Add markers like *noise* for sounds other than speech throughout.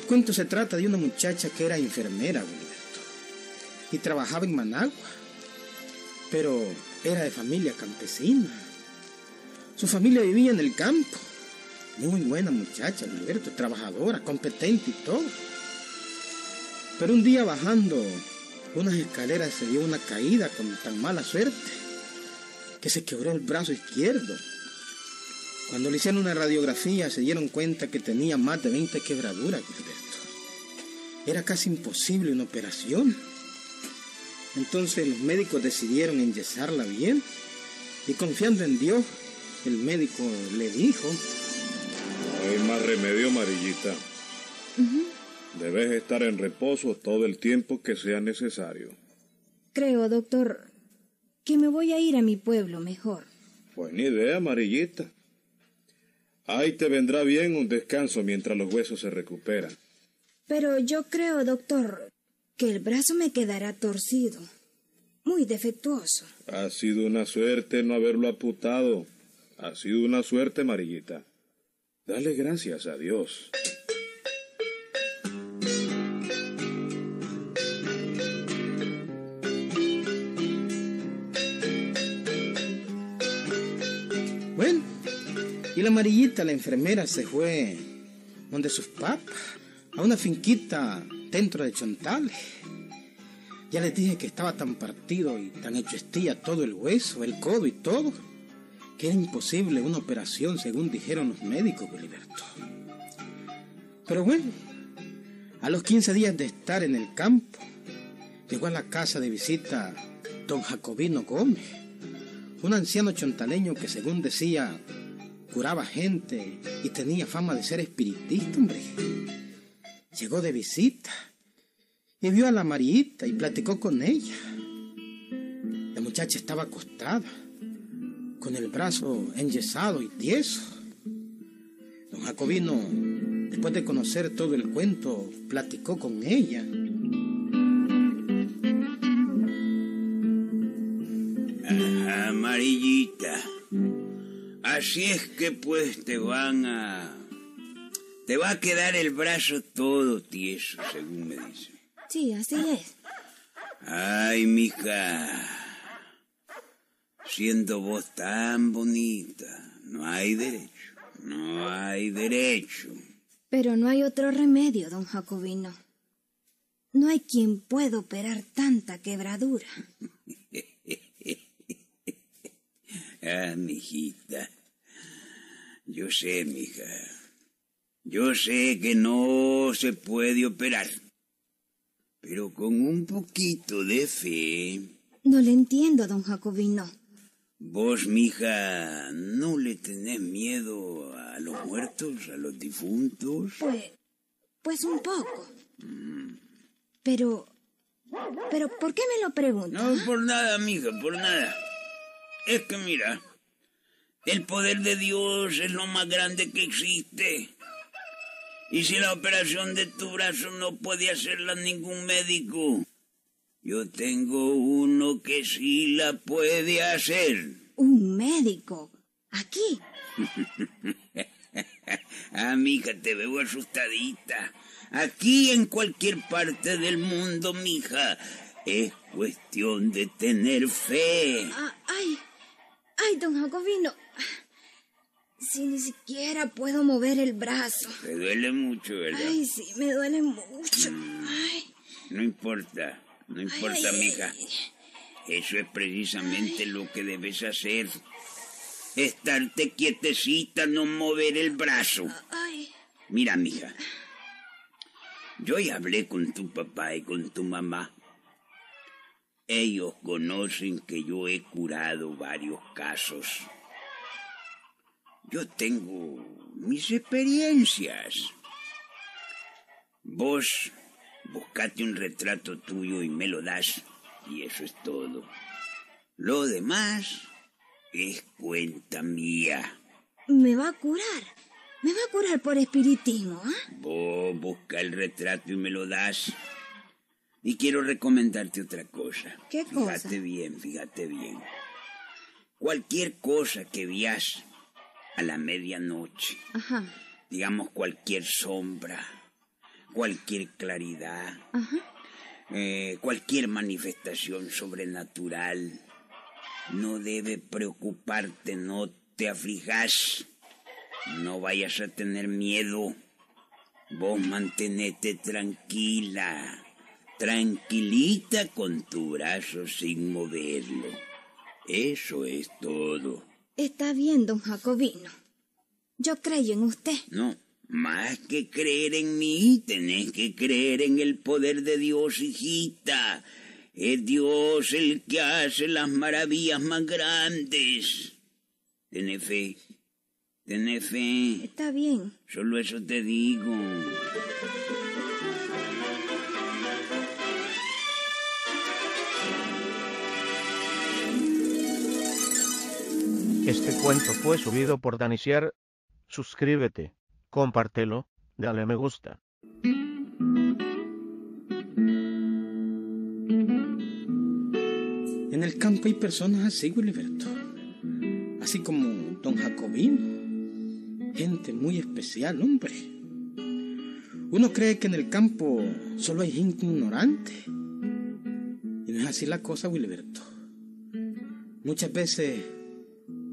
El cuento se trata de una muchacha que era enfermera, Gilberto, y trabajaba en Managua, pero era de familia campesina. Su familia vivía en el campo. Muy buena muchacha, Gilberto, trabajadora, competente y todo. Pero un día bajando unas escaleras se dio una caída con tan mala suerte que se quebró el brazo izquierdo. Cuando le hicieron una radiografía se dieron cuenta que tenía más de 20 quebraduras, Gilberto. Era casi imposible una operación. Entonces los médicos decidieron enyesarla bien y confiando en Dios, el médico le dijo... No hay más remedio, amarillita. Debes estar en reposo todo el tiempo que sea necesario. Creo, doctor, que me voy a ir a mi pueblo mejor. Buena idea, amarillita. Ahí te vendrá bien un descanso mientras los huesos se recuperan. Pero yo creo, doctor, que el brazo me quedará torcido. Muy defectuoso. Ha sido una suerte no haberlo aputado. Ha sido una suerte, amarillita. Dale gracias a Dios. Y la amarillita, la enfermera, se fue donde sus papas, a una finquita dentro de Chontales. Ya les dije que estaba tan partido y tan hecho estilla todo el hueso, el codo y todo, que era imposible una operación según dijeron los médicos, Gilberto. Pero bueno, a los 15 días de estar en el campo, llegó a la casa de visita don Jacobino Gómez, un anciano chontaleño que según decía curaba gente y tenía fama de ser espiritista, hombre. Llegó de visita y vio a la Marita y platicó con ella. La muchacha estaba acostada, con el brazo enyesado y tieso. Don Jacobino, después de conocer todo el cuento, platicó con ella. Amarillita. Así es que pues te van a... Te va a quedar el brazo todo tieso, según me dice. Sí, así es. Ay, mija. Siendo vos tan bonita, no hay derecho. No hay derecho. Pero no hay otro remedio, don Jacobino. No hay quien pueda operar tanta quebradura. *laughs* Ah, mijita. Yo sé, mija. Yo sé que no se puede operar. Pero con un poquito de fe. No le entiendo, don Jacobino. Vos, mija, ¿no le tenés miedo a los muertos, a los difuntos? Pues, pues un poco. Pero, pero, ¿por qué me lo pregunta? No, por nada, mija, por nada. Es que mira, el poder de Dios es lo más grande que existe. Y si la operación de tu brazo no puede hacerla ningún médico, yo tengo uno que sí la puede hacer. Un médico. Aquí. *laughs* ah, mija, te veo asustadita. Aquí en cualquier parte del mundo, mija, es cuestión de tener fe. Ah, ay, ay, don Jacobino. Si ni siquiera puedo mover el brazo. Te duele mucho, ¿verdad? Ay, sí, me duele mucho. Ay. No importa, no importa, Ay, ay, mija. Eso es precisamente lo que debes hacer. Estarte quietecita, no mover el brazo. Ay, Mira, mija. Yo ya hablé con tu papá y con tu mamá. Ellos conocen que yo he curado varios casos. Yo tengo mis experiencias. Vos buscate un retrato tuyo y me lo das. Y eso es todo. Lo demás es cuenta mía. me va a curar. Me va a curar por espiritismo, ¿ah? Vos busca el retrato y me lo das. Y quiero recomendarte otra cosa. ¿Qué cosa? Fíjate bien, fíjate bien. Cualquier cosa que veas a la medianoche, Ajá. digamos cualquier sombra, cualquier claridad, eh, cualquier manifestación sobrenatural. No debe preocuparte, no te aflijas, no vayas a tener miedo. Vos mantenete tranquila, tranquilita con tu brazo sin moverlo. Eso es todo. Está bien, don Jacobino. Yo creo en usted. No, más que creer en mí, tenés que creer en el poder de Dios, hijita. Es Dios el que hace las maravillas más grandes. Tenés fe. Tenés fe. Está bien. Solo eso te digo. Este cuento fue subido por Danisier. Suscríbete, compártelo, dale me gusta. En el campo hay personas así, Wiliberto. Así como don Jacobino. Gente muy especial, hombre. Uno cree que en el campo solo hay gente ignorante. Y no es así la cosa, Wiliberto. Muchas veces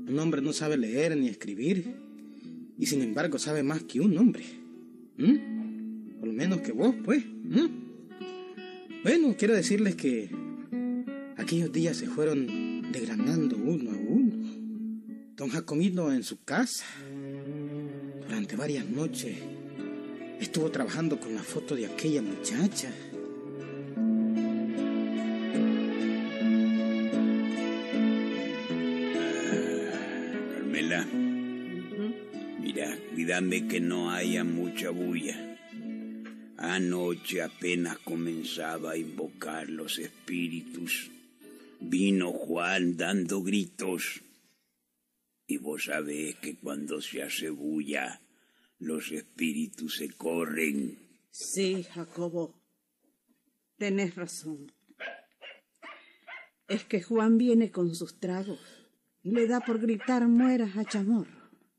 un hombre no sabe leer ni escribir. Y sin embargo sabe más que un hombre. ¿Mm? Por lo menos que vos, pues. ¿Mm? Bueno, quiero decirles que aquellos días se fueron degranando uno a uno. Don Jacomino en su casa, durante varias noches, estuvo trabajando con la foto de aquella muchacha. Que no haya mucha bulla. Anoche apenas comenzaba a invocar los espíritus. Vino Juan dando gritos. Y vos sabés que cuando se hace bulla, los espíritus se corren. Sí, Jacobo. Tenés razón. Es que Juan viene con sus tragos y le da por gritar mueras a chamorro.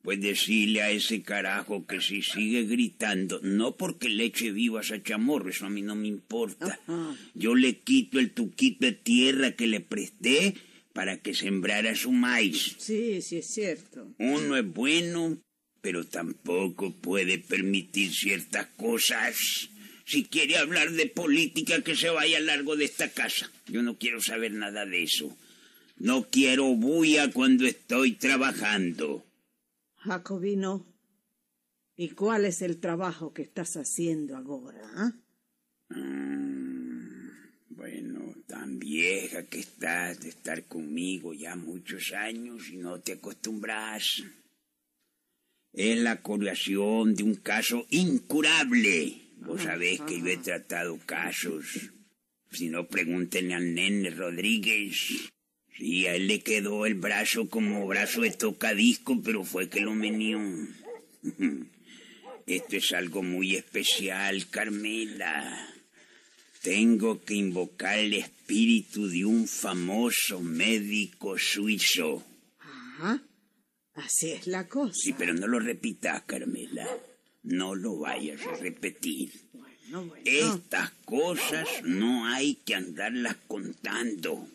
Pues decirle a ese carajo que si sigue gritando, no porque le eche vivas a chamorro, eso a mí no me importa. Yo le quito el tuquito de tierra que le presté para que sembrara su maíz. Sí, sí es cierto. Uno es bueno, pero tampoco puede permitir ciertas cosas. Si quiere hablar de política, que se vaya largo de esta casa. Yo no quiero saber nada de eso. No quiero bulla cuando estoy trabajando. Jacobino, ¿y cuál es el trabajo que estás haciendo ahora? ah? Mm, bueno, tan vieja que estás de estar conmigo ya muchos años y no te acostumbras. Es la curación de un caso incurable. Vos sabés que yo he tratado casos. Si no, pregúntenle al nene Rodríguez. Sí, a él le quedó el brazo como brazo de tocadisco, pero fue que lo menió. *laughs* Esto es algo muy especial, Carmela. Tengo que invocar el espíritu de un famoso médico suizo. Ajá. Así es la cosa. Sí, pero no lo repitas, Carmela. No lo vayas a repetir. Bueno, bueno. Estas cosas no hay que andarlas contando.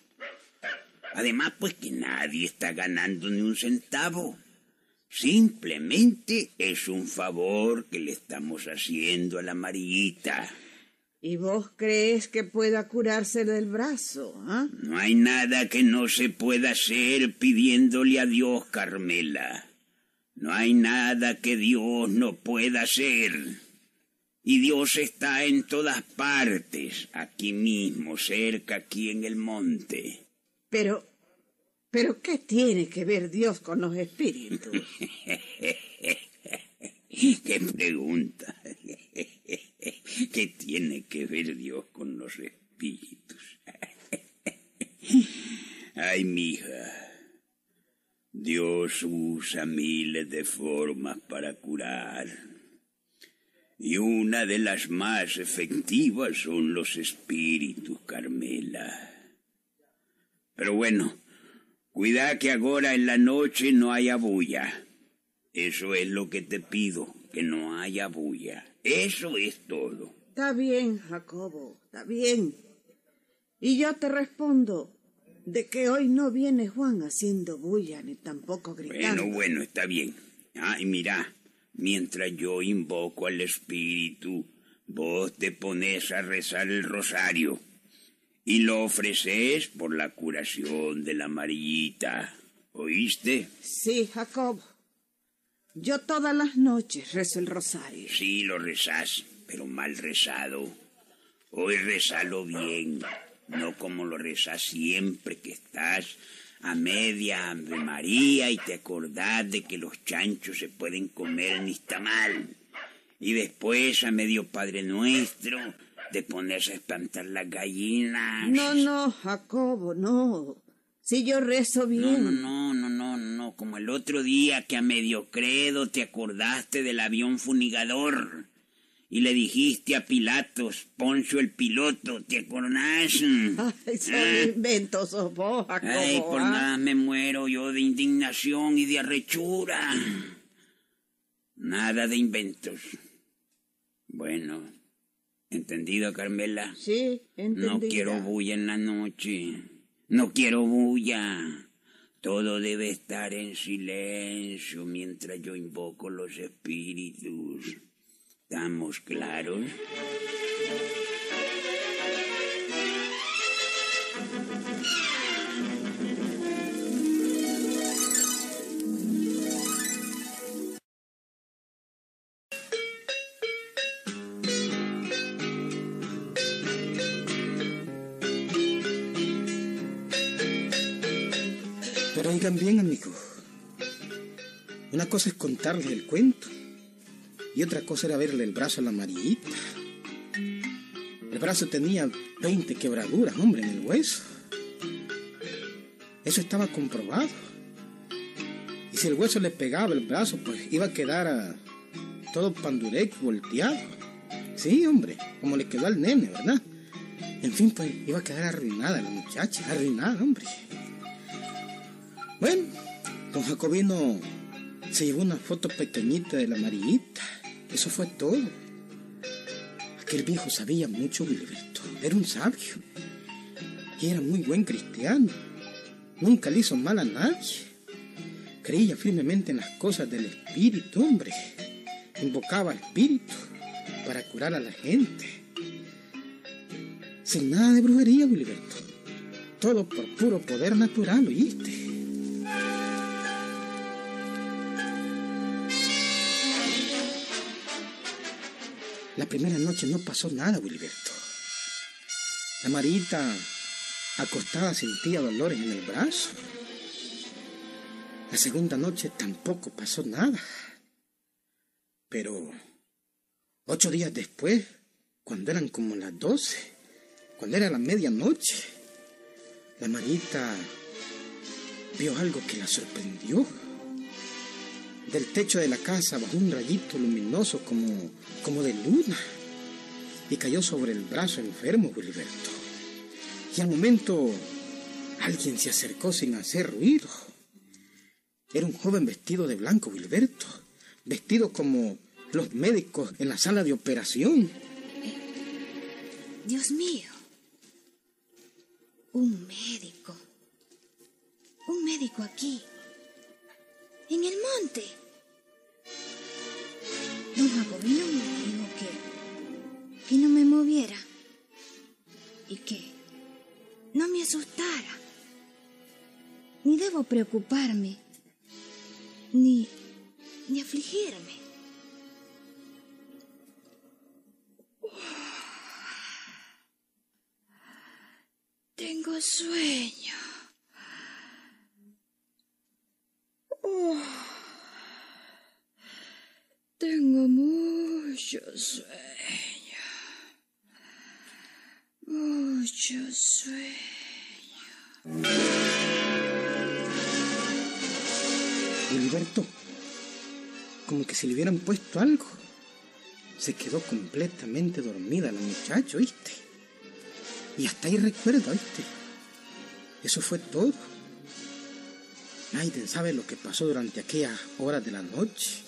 Además, pues que nadie está ganando ni un centavo. Simplemente es un favor que le estamos haciendo a la amarillita. ¿Y vos crees que pueda curarse del brazo? ah? No hay nada que no se pueda hacer pidiéndole a Dios, Carmela. No hay nada que Dios no pueda hacer. Y Dios está en todas partes, aquí mismo, cerca, aquí en el monte. Pero, pero ¿qué tiene que ver Dios con los espíritus? *laughs* ¡Qué pregunta! *laughs* ¿Qué tiene que ver Dios con los espíritus? *laughs* Ay, mija. Dios usa miles de formas para curar. Y una de las más efectivas son los espíritus, Carmela. Pero bueno, cuida que ahora en la noche no haya bulla. Eso es lo que te pido, que no haya bulla. Eso es todo. Está bien, Jacobo, está bien. Y yo te respondo de que hoy no viene Juan haciendo bulla ni tampoco gritando. Bueno, bueno, está bien. Ay, mira, mientras yo invoco al espíritu, vos te pones a rezar el rosario y lo ofreces por la curación de la amarillita. ¿Oíste? Sí, Jacobo. Yo todas las noches rezo el rosario. Sí, lo rezás, pero mal rezado. Hoy rezalo bien, no como lo rezás siempre que estás a media Ave María y te acordás de que los chanchos se pueden comer ni está mal. Y después a medio Padre Nuestro te pones a espantar las gallinas. No, no, Jacobo, no. Si yo rezo bien. No, no, no, no, no, como el otro día que a medio credo te acordaste del avión funigador y le dijiste a Pilatos, Poncio el piloto, ¿te acordás? *laughs* Ay, son inventos sos vos, Jacobo. Ay, por ¿ah? nada me muero yo de indignación y de arrechura. Nada de inventos. Bueno, ¿entendido, Carmela? Sí, entendida. No quiero bulla en la noche. No quiero bulla. Todo debe estar en silencio mientras yo invoco los espíritus. ¿Estamos claros? Una cosa es contarles el cuento y otra cosa era verle el brazo a la amarillita. El brazo tenía 20 quebraduras, hombre, en el hueso. Eso estaba comprobado. Y si el hueso le pegaba el brazo, pues iba a quedar todo pandurec, volteado. Sí, hombre, como le quedó al nene, ¿verdad? En fin, pues iba a quedar arruinada la muchacha, arruinada, hombre. Bueno, don Jacobino se llevó una foto pequeñita de la amarillita. Eso fue todo. Aquel viejo sabía mucho, Wilberto. Era un sabio. Y era muy buen cristiano. Nunca le hizo mal a nadie. Creía firmemente en las cosas del espíritu, hombre. Invocaba al espíritu para curar a la gente. Sin nada de brujería, Wilberto. Todo por puro poder natural, ¿oíste? La primera noche no pasó nada, Wilberto. La Marita acostada sentía dolores en el brazo. La segunda noche tampoco pasó nada. Pero ocho días después, cuando eran como las doce, cuando era la medianoche, la Marita vio algo que la sorprendió. Del techo de la casa bajó un rayito luminoso como, como de luna y cayó sobre el brazo enfermo Wilberto. Y al momento alguien se acercó sin hacer ruido. Era un joven vestido de blanco, Wilberto, vestido como los médicos en la sala de operación. Dios mío. Un médico. Un médico aquí. En el monte. Don Jacobino me dijo que, que no me moviera y que no me asustara. Ni debo preocuparme, ni, ni afligirme. Tengo sueño. Oh, tengo mucho sueño. Mucho sueño. Wilberto, como que si le hubieran puesto algo. Se quedó completamente dormida la muchacha, ¿oíste? Y hasta ahí recuerda, ¿oíste? Eso fue todo. Nadie sabe lo que pasó durante aquellas horas de la noche.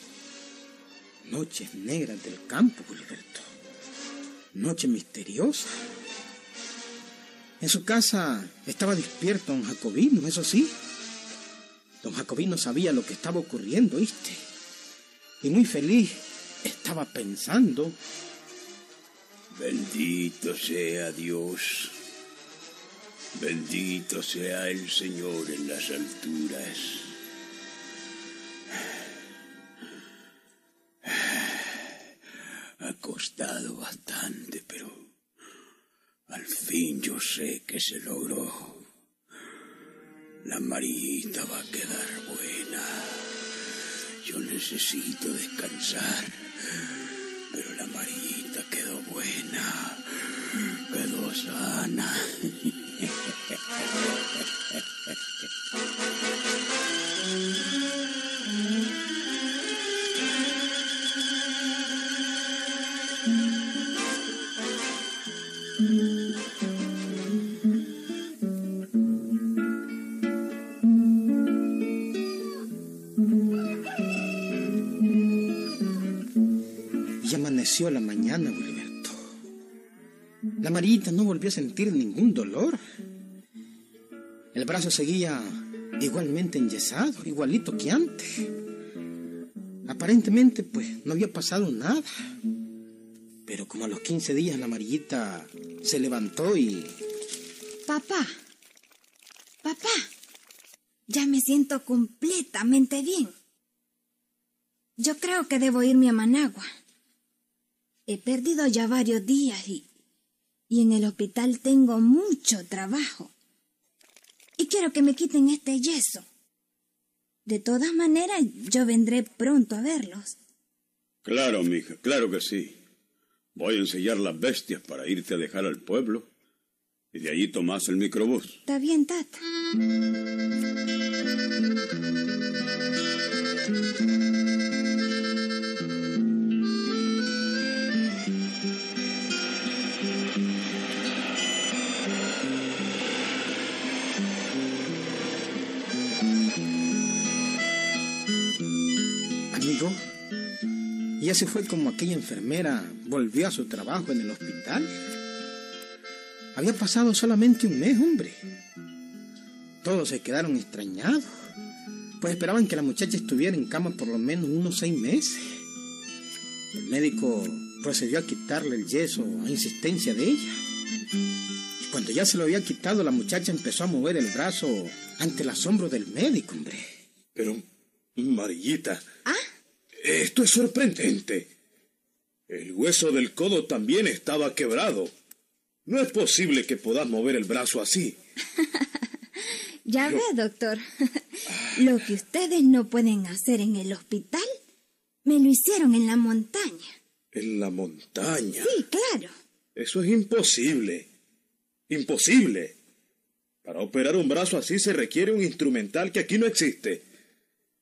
Noches negras del campo, Wilberto. noche misteriosa. En su casa estaba despierto don Jacobino, eso sí. Don Jacobino sabía lo que estaba ocurriendo, ¿viste? Y muy feliz estaba pensando. Bendito sea Dios. Bendito sea el Señor en las alturas. Ha costado bastante, pero al fin yo sé que se logró. La marita va a quedar buena. Yo necesito descansar, pero la marita quedó buena, quedó sana. *laughs* Y amaneció la mañana, Wilberto. La Marita no volvió a sentir ningún dolor. El brazo seguía igualmente enyesado, igualito que antes. Aparentemente, pues, no había pasado nada. Pero como a los 15 días la amarillita se levantó y... Papá, papá, ya me siento completamente bien. Yo creo que debo irme a Managua. He perdido ya varios días y, y en el hospital tengo mucho trabajo. Quiero que me quiten este yeso. De todas maneras, yo vendré pronto a verlos. Claro, mija, claro que sí. Voy a ensellar las bestias para irte a dejar al pueblo. Y de allí tomás el microbús. Está bien, tata. Y así fue como aquella enfermera volvió a su trabajo en el hospital. Había pasado solamente un mes, hombre. Todos se quedaron extrañados, pues esperaban que la muchacha estuviera en cama por lo menos unos seis meses. El médico procedió a quitarle el yeso a insistencia de ella. Y cuando ya se lo había quitado, la muchacha empezó a mover el brazo ante el asombro del médico, hombre. Pero, Marillita. Esto es sorprendente. El hueso del codo también estaba quebrado. No es posible que puedas mover el brazo así. *laughs* Ya ve, doctor. *laughs* Lo que ustedes no pueden hacer en el hospital, me lo hicieron en la montaña. En la montaña. Sí, claro. Eso es imposible. Imposible. Para operar un brazo así se requiere un instrumental que aquí no existe.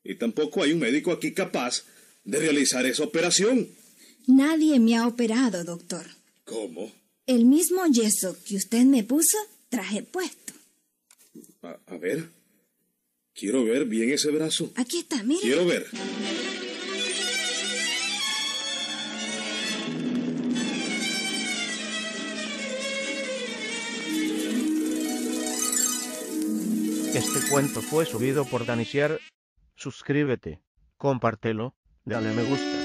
Y tampoco hay un médico aquí capaz de realizar esa operación. Nadie me ha operado, doctor. ¿Cómo? El mismo yeso que usted me puso, traje puesto. A, a ver. Quiero ver bien ese brazo. Aquí está, mire. Quiero ver. Este cuento fue subido por Danisier. Suscríbete, compártelo, dale me gusta.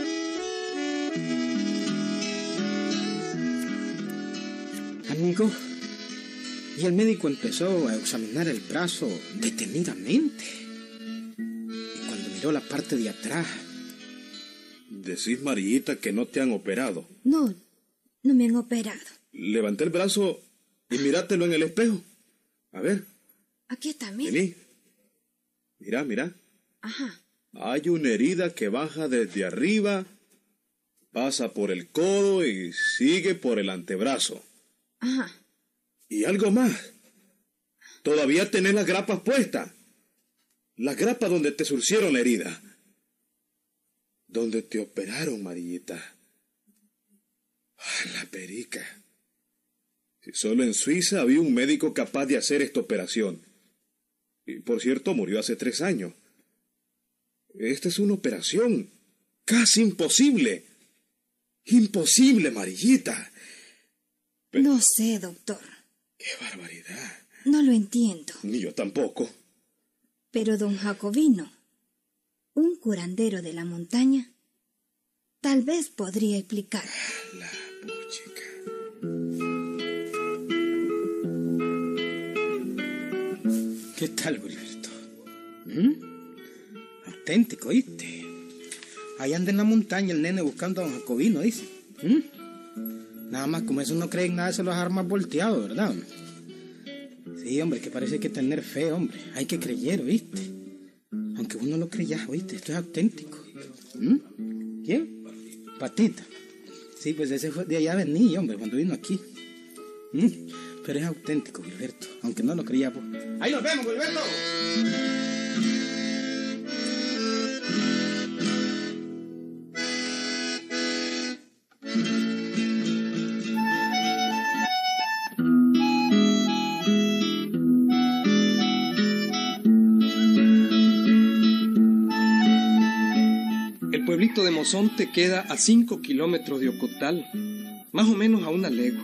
Amigo, y el médico empezó a examinar el brazo detenidamente. Y cuando miró la parte de atrás, Decís, Marillita, que no te han operado. No, no me han operado. Levanté el brazo y mirátelo en el espejo. A ver, Aquí está, mire. vení. Mira, mira. Ajá. Hay una herida que baja desde arriba, pasa por el codo y sigue por el antebrazo. Ajá. Y algo más. Todavía tenés las grapas puestas. Las grapas donde te surcieron la herida. Donde te operaron, Marillita. Ah, La perica. Si solo en Suiza había un médico capaz de hacer esta operación. Y por cierto, murió hace tres años. Esta es una operación casi imposible. Imposible, Marillita. No sé, doctor. ¡Qué barbaridad! No lo entiendo. Ni yo tampoco. Pero don Jacobino, un curandero de la montaña, tal vez podría explicar. La puchica. ¿Qué tal, Gilberto? ¿Mm? Auténtico, ¿oíste? Ahí anda en la montaña el nene buscando a don Jacobino, dice. ¿Mm? Nada más, como eso no creen nada, se los armas volteados, ¿verdad? Sí, hombre, que parece que tener fe, hombre. Hay que creer, ¿oíste? Aunque uno lo creya, ¿oíste? Esto es auténtico. ¿Mm? ¿Quién? Patita. Sí, pues ese fue de allá venía, hombre, cuando vino aquí. ¿Mm? Pero es auténtico, Gilberto. Aunque no lo creía, pues. ¡Ahí nos vemos, Gilberto! El pueblito de Mozonte queda a 5 kilómetros de Ocotal, más o menos a una legua.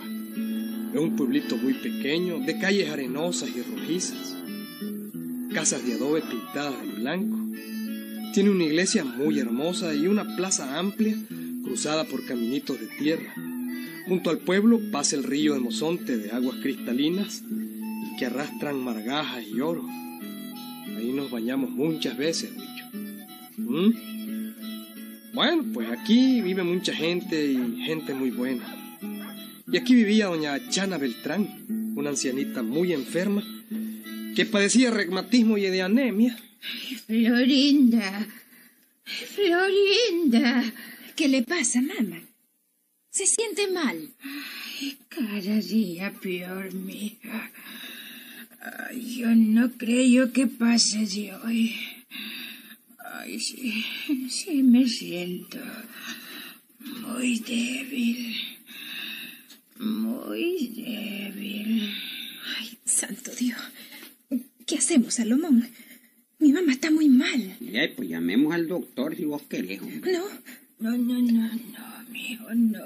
Es un pueblito muy pequeño, de calles arenosas y rojizas, casas de adobe pintadas en blanco. Tiene una iglesia muy hermosa y una plaza amplia cruzada por caminitos de tierra. Junto al pueblo pasa el río de Mozonte de aguas cristalinas y que arrastran margajas y oro. Ahí nos bañamos muchas veces, bicho. ¿Mm? Bueno, pues aquí vive mucha gente y gente muy buena. Y aquí vivía doña Chana Beltrán, una ancianita muy enferma, que padecía reumatismo y de anemia. Florinda, Florinda, ¿Qué le pasa, mamá? ¿Se siente mal? Ay, cada día peor, mija. Yo no creo que pase de hoy. Ay, sí, *laughs* sí me siento muy débil, muy débil. Ay, santo Dios. ¿Qué hacemos, Salomón? Mi mamá está muy mal. Ya, pues llamemos al doctor si vos querés. hombre. No, No, no, no, no, mijo, no.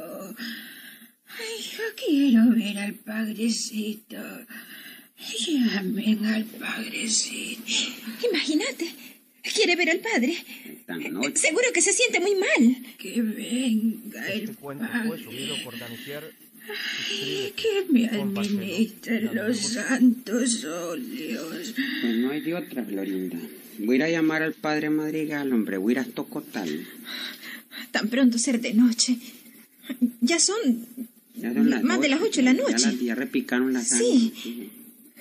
Ay, yo quiero ver al padrecito. Llamen al padrecito. imagínate. Quiere ver al padre. Esta noche. Seguro que se siente muy mal. Que venga el Este Danicier. Ay, que me administren los santos óleos. Pues no hay de otra, Florinda. Voy a ir a llamar al padre Madrigal, hombre. Voy a ir a Tocotal. Tan pronto ser de noche. Ya son Ya son las más de las ocho de la Ya noche. las ya repicaron las Sí. sangre.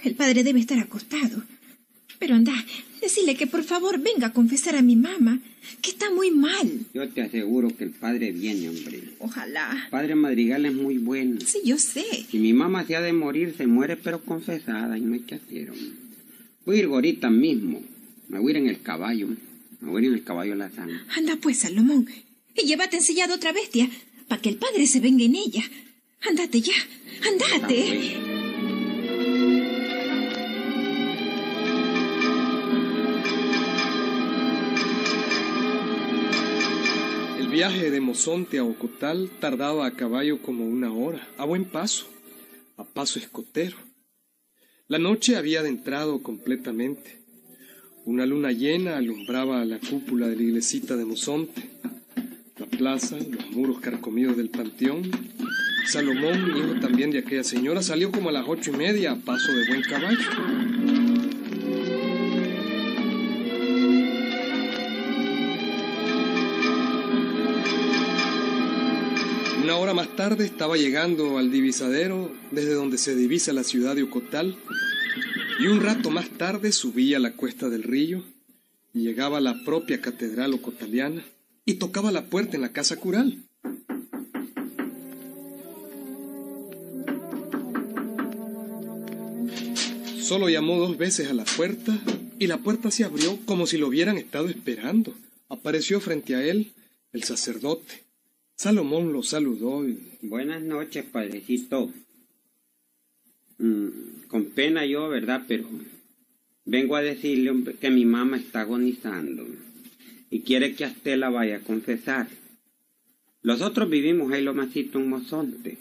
El padre debe estar acostado. Pero anda, decirle que por favor venga a confesar a mi mamá, que está muy mal. Yo te aseguro que el padre viene, hombre. Ojalá. El padre Madrigal es muy bueno. Sí, yo sé. Si mi mamá se ha de morir, se muere pero confesada y no hay que hacer, hombre. Voy a ir ahorita mismo. Me voy a ir en el caballo. Me voy a ir en el caballo de la sangre. Anda pues, Salomón, y llévate ensillada otra bestia, para que el padre se venga en ella. Andate ya, andate. Viaje de Mozonte a Ocotal tardaba a caballo como una hora, a buen paso, a paso escotero. La noche había adentrado completamente. Una luna llena alumbraba la cúpula de la iglesita de Mozonte, la plaza, los muros carcomidos del panteón. Salomón, hijo también de aquella señora, salió como a las ocho y media a paso de buen caballo. Hora más tarde estaba llegando al divisadero desde donde se divisa la ciudad de Ocotal y un rato más tarde subía la cuesta del río y llegaba a la propia catedral ocotaliana y tocaba la puerta en la casa cural. Solo llamó dos veces a la puerta y la puerta se abrió como si lo hubieran estado esperando. Apareció frente a él el sacerdote. Salomón lo saludó y Buenas noches, padrecito. Mm, con pena yo, ¿verdad? Pero vengo a decirle que mi mamá está agonizando y quiere que a usted la vaya a confesar. Nosotros vivimos ahí lo masito en Mozonte,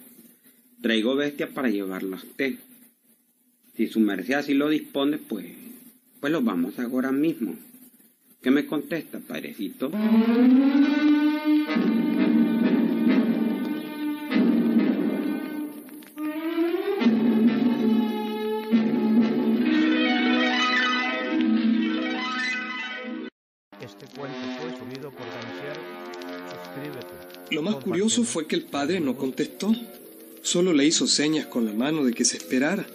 traigo bestia para llevarlo a usted. Si su merced así lo dispone, pues, pues lo vamos ahora mismo. ¿Qué me contesta, padrecito? Curioso fue que el padre no contestó. Solo le hizo señas con la mano de que se esperara.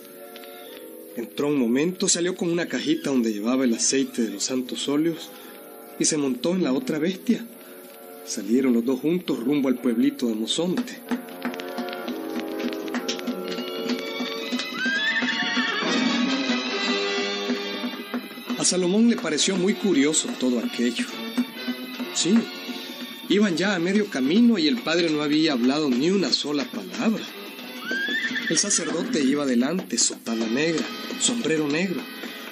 Entró un momento, salió con una cajita donde llevaba el aceite de los santos óleos y se montó en la otra bestia. Salieron los dos juntos rumbo al pueblito de Mozonte. A Salomón le pareció muy curioso todo aquello. Sí, iban ya a medio camino y el padre no había hablado ni una sola palabra. El sacerdote iba delante, sotana negra, sombrero negro,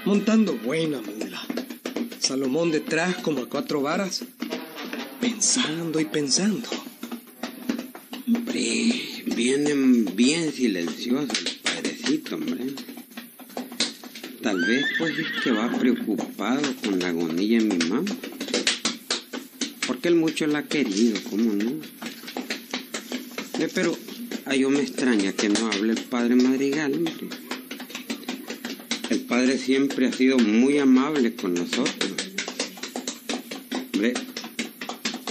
montando buena mula. Salomón detrás como a cuatro varas, pensando y pensando. Hombre, vienen bien silenciosos el padrecito, hombre. Tal vez pues es que va preocupado con la agonía de mi mamá. Porque él mucho la ha querido, ¿cómo no? Pero a yo me extraña que no hable el padre Madrigal, hombre. El padre siempre ha sido muy amable con nosotros. Hombre,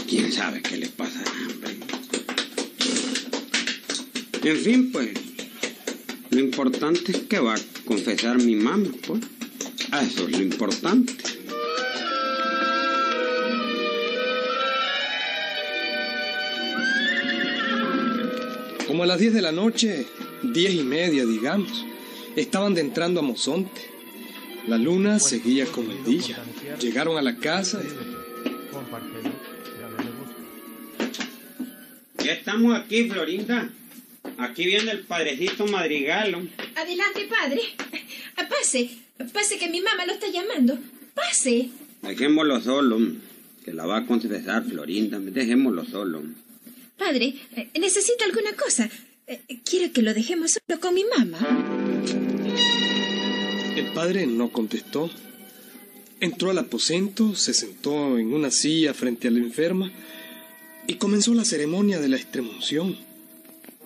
quién sabe qué le pasará, hombre. En fin, pues, lo importante es que va a confesar mi mamá, pues. Ah, Eso es lo importante. Como a las 10 de la noche, diez y media, digamos, estaban de entrando a Mozonte. La luna seguía como el día. Llegaron a la casa y. Ya estamos aquí, Florinda. Aquí viene el padrecito Madrigal. hombre. Adelante, padre. Pase, pase que mi mamá lo está llamando. Pase. Dejémoslo solo, que la va a confesar Florinda. Dejémoslo solo. Padre, eh, ¿necesita alguna cosa? Eh, ¿Quiere que lo dejemos solo con mi mamá? el padre no contestó. Entró al aposento, se sentó en una silla frente a la enferma y comenzó la ceremonia de la extremunción,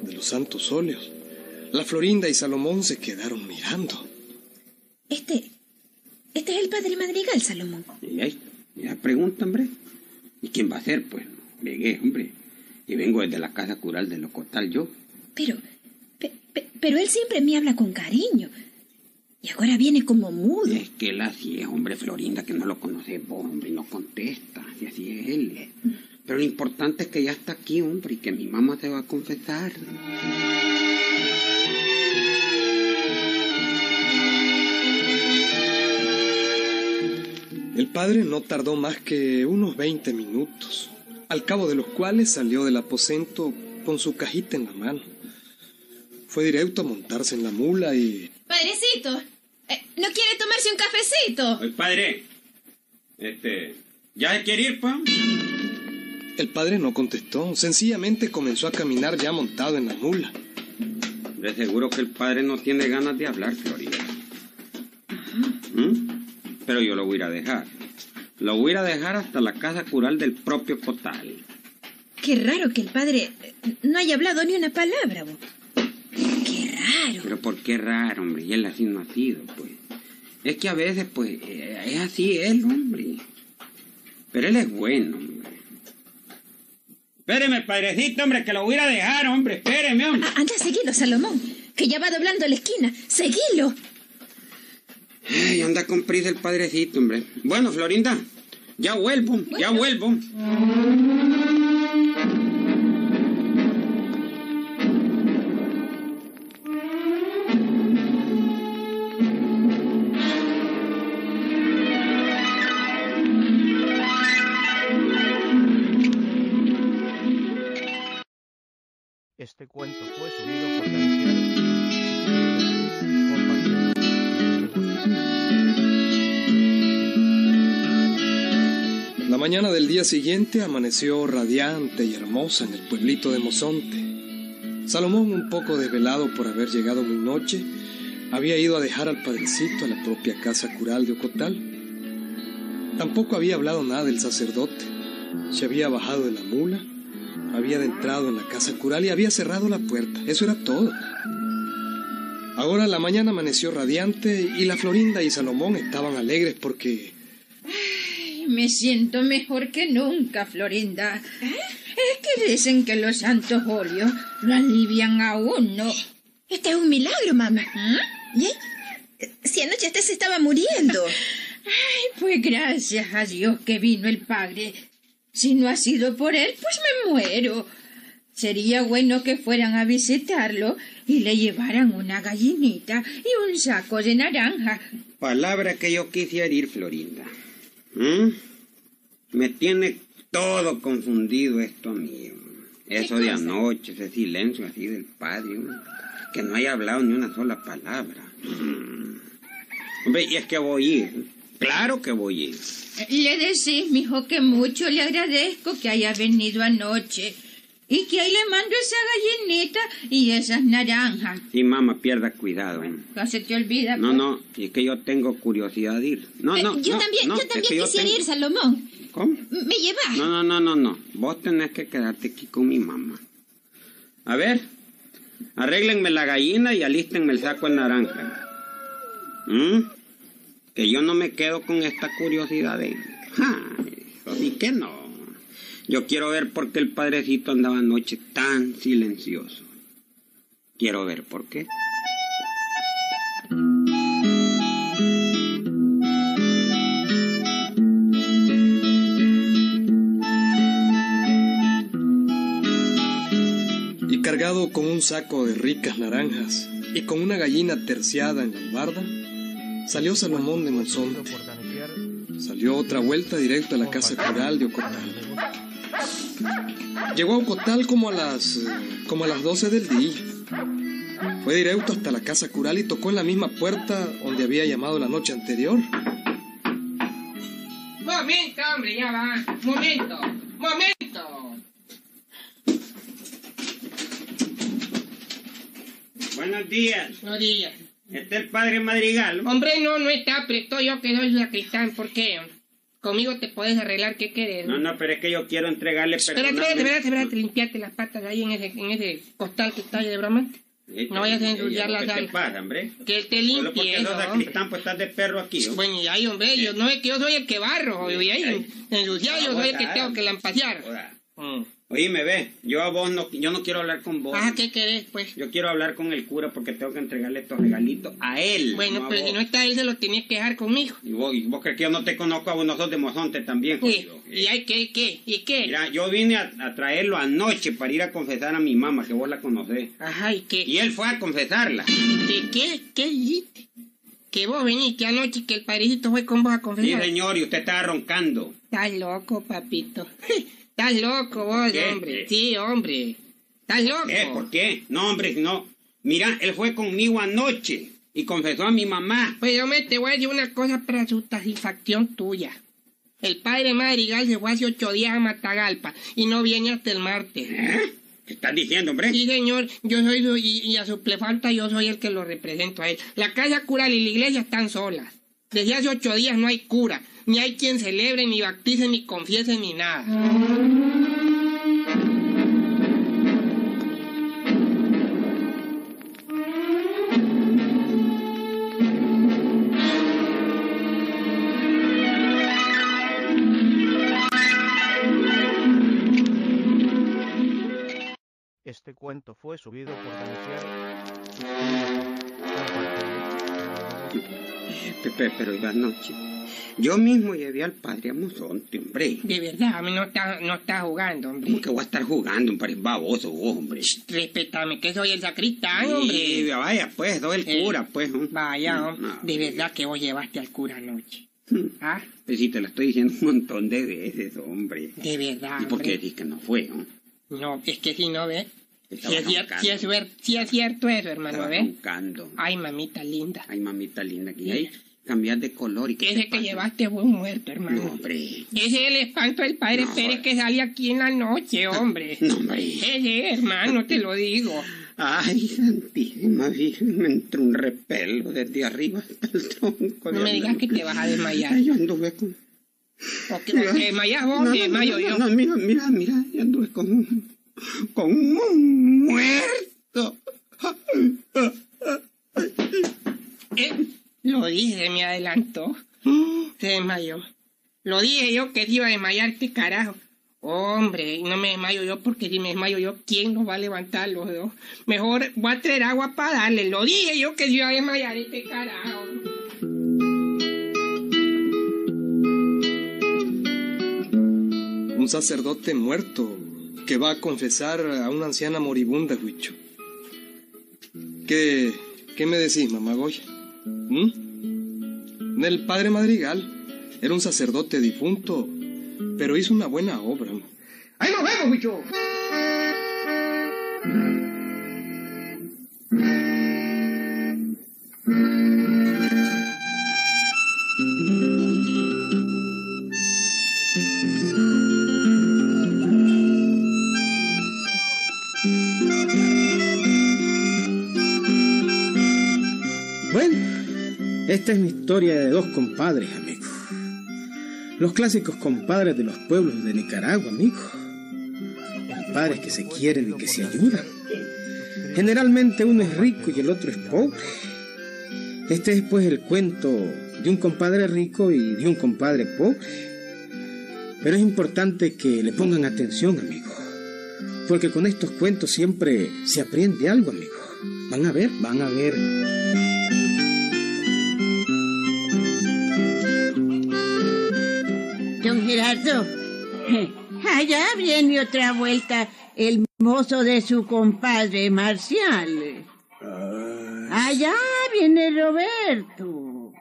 de los santos óleos. La Florinda y Salomón se quedaron mirando. Este, este es el padre Madrigal, Salomón. Y ahí, ya pregunta, hombre. ¿Y quién va a ser, pues? Llegué, hombre. Y vengo desde la casa cural de Locotal yo. Pero, pe- pe- pero él siempre me habla con cariño. Y ahora viene como mudo. Es que él así es, hombre, Florinda, que no lo conoce vos, hombre, y no contesta. Y así es él. Pero lo importante es que ya está aquí, hombre, y que mi mamá te va a confesar. El padre no tardó más que unos 20 minutos, al cabo de los cuales salió del aposento con su cajita en la mano. Fue directo a montarse en la mula y Padrecito, eh, ¿no quiere tomarse un cafecito? Oye, padre, este, ¿ya quiere ir, pa? el padre no contestó, sencillamente comenzó a caminar ya montado en la mula. De seguro que el padre no tiene ganas de hablar, Florinda. ¿Mm? Pero yo lo voy a ir a dejar. Lo voy a a dejar hasta la casa cural del propio Cotal. Qué raro que el padre eh, no haya hablado ni una palabra. bo. Qué raro. Pero ¿por qué raro, hombre? Y él así no ha sido, pues. Es que a veces, pues, eh, es así él, hombre. Pero él es bueno, hombre. Espéreme, padrecito, hombre, que lo voy a a dejar, hombre. Espéreme, hombre. Ah, anda, seguilo, Salomón, que ya va doblando la esquina. Seguilo. Ay, anda con prisa el padrecito, hombre. Bueno, Florinda, ya vuelvo, ya vuelvo. Del día siguiente amaneció radiante y hermosa en el pueblito de Mozonte. Salomón, un poco desvelado por haber llegado muy noche, había ido a dejar al padrecito a la propia casa cural de Ocotal. Tampoco había hablado nada del sacerdote. Se había bajado de la mula, había adentrado en la casa cural y había cerrado la puerta. Eso era todo. Ahora la mañana amaneció radiante y la Florinda y Salomón estaban alegres porque... Me siento mejor que nunca, Florinda. Es que dicen que los santos óleos lo alivian a uno. Este es un milagro, mamá. ¿Mm? Si anoche usted se estaba muriendo. *laughs* Ay, pues gracias a Dios que vino el padre. Si no ha sido por él, pues me muero. Sería bueno que fueran a visitarlo y le llevaran una gallinita y un saco de naranja. Palabra que yo quisiera ir, Florinda. ¿Mm? Me tiene todo confundido esto mío. Eso de anoche, ese silencio así del padre, ¿no? que no haya hablado ni una sola palabra. Mm. *clears throat* Hombre, y es que voy a ir. Claro que voy a ir. Le decís, mijo, que mucho le agradezco que haya venido anoche y que ahí le mando esa gallinita y esas naranjas. Sí, mamá, pierda cuidado. ¿eh? No se te olvida. No, pues. no, es que yo tengo curiosidad de ir. No, Eh, no, yo no, también, no, yo es también que quisiera tengo- ir, Salomón. ¿Cómo? ¿Me llevas? No, no, no, no, no. Vos tenés que quedarte aquí con mi mamá. A ver, arréglenme la gallina y alístenme el saco de naranja. ¿Mm? Que yo no me quedo con esta curiosidad de... Ay, eso sí que no. Yo quiero ver por qué el padrecito andaba anoche tan silencioso. Quiero ver por qué. Y cargado con un saco de ricas naranjas y con una gallina terciada en albarda, salió Salomón de Monzón. Salió otra vuelta directo a la casa cural de Ocotal. Llegó a Ocotal como a las eh, como a las 12 del día. Fue directo hasta la casa cural y tocó en la misma puerta donde había llamado la noche anterior. Momento, hombre, ya va. Momento, momento. Buenos días. No digas. Este es el padre Madrigal. Hombre, no, no está, pero estoy yo que soy sacristán. ¿Por qué? Conmigo te puedes arreglar, ¿qué quieres? No, no, pero es que yo quiero entregarle Espérate, espérate, espérate, espérate, limpiarte las patas ahí en ese, en ese costal que está ahí de broma. Eh, No vayas a ensuciar las ¿Qué te pasa, hombre? Que te Solo limpie porque eso, sos hombre. sacristán, pues estás de perro aquí. ¿no? Bueno, y ahí, hombre, yo no es que yo soy el que barro, y ahí, ensuciar, yo soy el que tengo que lampasear. Mm. Oye, me ve, yo a vos no, yo no quiero hablar con vos. Ah, ¿qué querés, pues? Yo quiero hablar con el cura porque tengo que entregarle estos regalitos a él. Bueno, no a pero si no está él, se lo tenías que dejar conmigo. Y vos, y vos crees que yo no te conozco a vos, no sos de Mozonte también, Sí. jodido. ¿Y hay qué, qué? ¿Y qué? Mira, yo vine a, a traerlo anoche para ir a confesar a mi mamá, que vos la conocés. Ajá, ¿y qué? Y él fue a confesarla. ¿Qué, qué, qué dijiste? Que vos viniste anoche y que el padrecito fue con vos a Sí, confesar. señor, y usted estaba roncando. Estás loco, papito. *laughs* Estás loco vos, ¿Qué? hombre. Sí, hombre. Estás loco. ¿Qué? ¿Por qué? No, hombre, no. Mira, él fue conmigo anoche y confesó a mi mamá. Pues yo me te voy a decir una cosa para su satisfacción tuya. El padre Madrigal se fue hace ocho días a Matagalpa y no viene hasta el martes. ¿Eh? ¿Qué estás diciendo, hombre? Sí, señor, yo soy su- y, y a su plefalta yo soy el que lo represento a él. La casa cural y la iglesia están solas. Desde hace ocho días no hay cura, ni hay quien celebre, ni bautice, ni confiese, ni nada. Este cuento fue subido por compártelo. Pepe, pero iba anoche. Yo mismo llevé al padre a Monzonte, hombre. De verdad, a mí no está, no está jugando, hombre. ¿Cómo que voy a estar jugando, hombre? Baboso vos, hombre. Respétame, que soy el sacristán, Sí, hombre. vaya, pues, doy el Eh, cura, pues. ¿no? Vaya, hombre. No. De verdad que vos llevaste al cura anoche. ¿Ah? Pues sí, te lo estoy diciendo un montón de veces, hombre. De verdad, ¿Y por qué hombre. decís que no fue, no? No, es que si no ve. Si es, cier- roncando. si es si es cierto eso, hermano, Estaba ¿ve? roncando. Ay, mamita linda. Ay, mamita linda, que ahí cambias de color y que Ese que llevaste fue un muerto, hermano. No, hombre. Ese es el espanto del padre No, Pérez que sale aquí en la noche, hombre. No, hombre. Ese, hermano, te lo digo. Ay, Santísima Virgen, me entró un repelo desde arriba hasta el tronco. No me digas que te vas a desmayar. Ay, yo anduve con... ¿O que te desmayas vos? No, desmayo yo. no, mira, mira, mira, yo anduve con un... con un muerto. Eh, lo dije, me adelantó. *gasps* Se desmayó. Lo dije yo que te iba a desmayarte, carajo. Hombre, no me desmayo yo porque si me desmayo yo, ¿quién nos va a levantar los dos? Mejor voy a traer agua para darle. Lo dije yo que te iba a desmayar este carajo. Un sacerdote muerto que va a confesar a una anciana moribunda, Huicho. ¿Qué, qué me decís, mamá Goya? ¿Mm? El padre Madrigal era un sacerdote difunto, pero hizo una buena obra. ¡Ahí nos vemos, bicho! Esta es mi historia de dos compadres, amigos. Los clásicos compadres de los pueblos de Nicaragua, amigos. Compadres que se quieren y que se ayudan. Generalmente uno es rico y el otro es pobre. Este es pues el cuento de un compadre rico y de un compadre pobre. Pero es importante que le pongan atención, amigos. Porque con estos cuentos siempre se aprende algo, amigos. Van a ver, van a ver. Gerardo, allá viene otra vuelta el mozo de su compadre Marcial. Allá viene Roberto.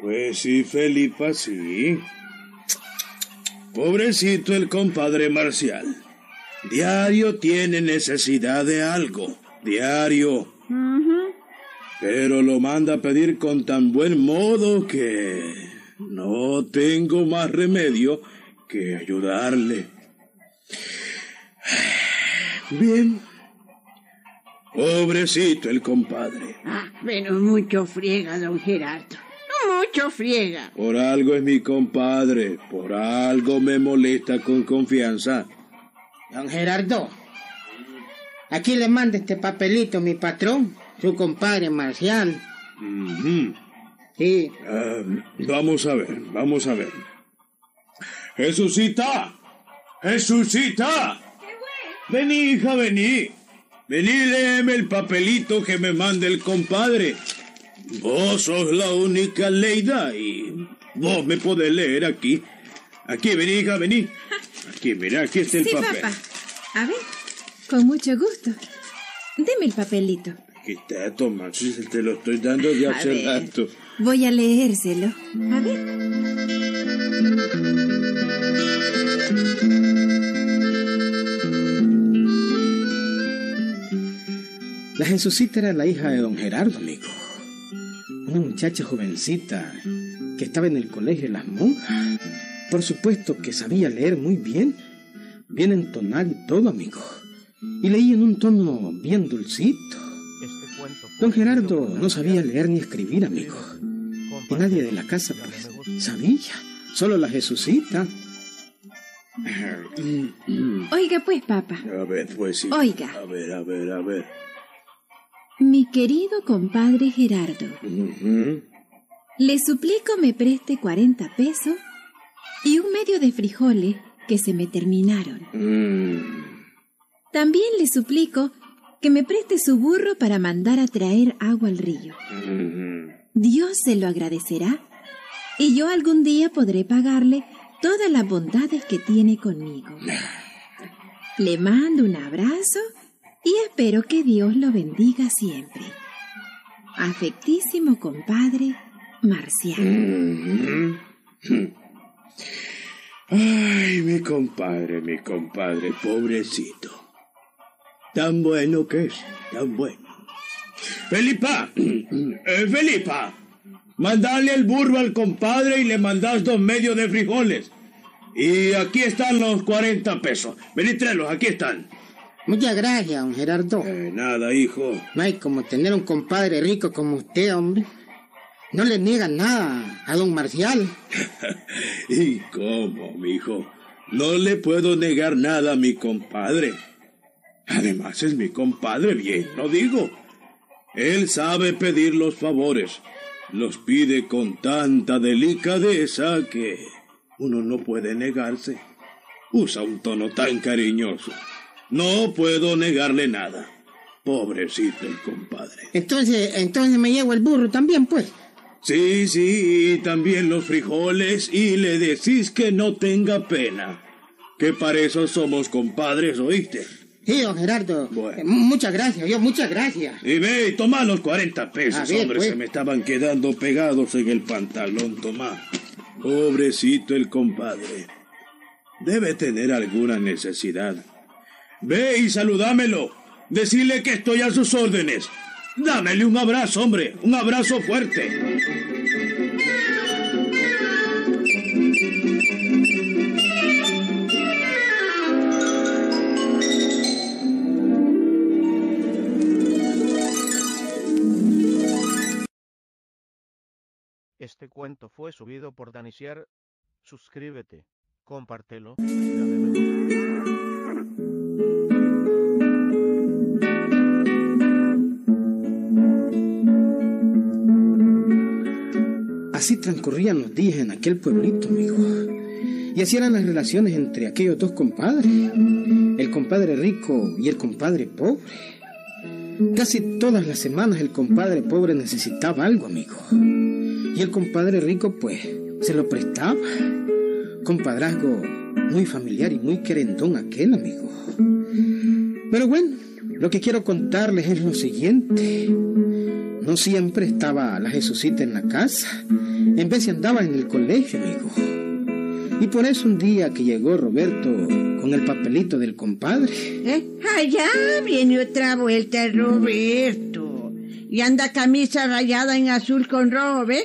Pues sí, Felipa, sí. Pobrecito el compadre Marcial. Diario tiene necesidad de algo. Diario. Pero lo manda a pedir con tan buen modo que no tengo más remedio que ayudarle. Bien. Pobrecito el compadre. Ah, pero mucho friega, don Gerardo. Mucho friega. Por algo es mi compadre. Por algo me molesta con confianza. Don Gerardo, aquí le manda este papelito mi patrón, su compadre Marcial. Sí, Ah, vamos a ver, vamos a ver. Jesucita, Jesucita. Vení, hija, vení. Vení, léeme el papelito que me manda el compadre. Vos sos la única Leida y vos me podés leer aquí. Aquí, vení, hija, vení. Aquí, mira, aquí está el sí, papel. papá. A ver, con mucho gusto. Deme el papelito. Aquí está, toma, si te lo estoy dando de A hace ver. rato. Voy a leérselo. A ver. La Jesucita era la hija de don Gerardo, amigo. Una muchacha jovencita que estaba en el colegio de las monjas. Por supuesto que sabía leer muy bien, bien entonar y todo, amigo. Y leía en un tono bien dulcito. Este Don Gerardo no sabía leer ni escribir, amigo. Y nadie de la casa pues, sabía. Solo la Jesucita. Oiga pues, papá. A ver, pues sí. Oiga. A ver, a ver, a ver. Mi querido compadre Gerardo, le suplico me preste 40 pesos y un medio de frijoles que se me terminaron. Mm. También le suplico que me preste su burro para mandar a traer agua al río. Dios se lo agradecerá y yo algún día podré pagarle todas las bondades que tiene conmigo. Le mando un abrazo y espero que Dios lo bendiga siempre. Afectísimo compadre Marcial. Ujú. Ay, mi compadre, mi compadre, pobrecito. Tan bueno que es, tan bueno. Felipa, *clears throat* eh, Felipa, mandale el burro al compadre y le mandas dos medios de frijoles. Y aquí están los 40 pesos. Vení, tráelos, aquí están. Muchas gracias, don Gerardo. Eh, nada, hijo. No hay como tener un compadre rico como usted, hombre. No le niega nada a don Marcial. *laughs* ¿Y cómo, mijo? No le puedo negar nada a mi compadre. Además es mi compadre, bien, lo digo. Él sabe pedir los favores. Los pide con tanta delicadeza que uno no puede negarse. Usa un tono tan cariñoso. No puedo negarle nada. Pobrecito el compadre. Entonces, entonces me llevo el burro también, pues. Sí, sí, y también los frijoles y le decís que no tenga pena. Que para eso somos compadres, ¿oíste? Sí, don Gerardo. Eh, muchas gracias, yo, muchas gracias. Y ve, toma los 40 pesos, bien, hombre, pues. se me estaban quedando pegados en el pantalón, toma. Pobrecito el compadre. Debe tener alguna necesidad. Ve y saludámelo. Decirle que estoy a sus órdenes. Dámele un abrazo, hombre, un abrazo fuerte. Este cuento fue subido por Danisier. Suscríbete, compártelo. Así transcurrían los días en aquel pueblito, amigo. Y así eran las relaciones entre aquellos dos compadres, el compadre rico y el compadre pobre. Casi todas las semanas el compadre pobre necesitaba algo, amigo. Y el compadre rico, pues, se lo prestaba. Compadrazgo muy familiar y muy querendón aquel, amigo. Pero bueno, lo que quiero contarles es lo siguiente. No siempre estaba la Jesucita en la casa. En vez andaba en el colegio, amigo. Y por eso un día que llegó Roberto con el papelito del compadre. ¿Eh? Allá viene otra vuelta Roberto. Y anda camisa rayada en azul con rojo, ¿ve?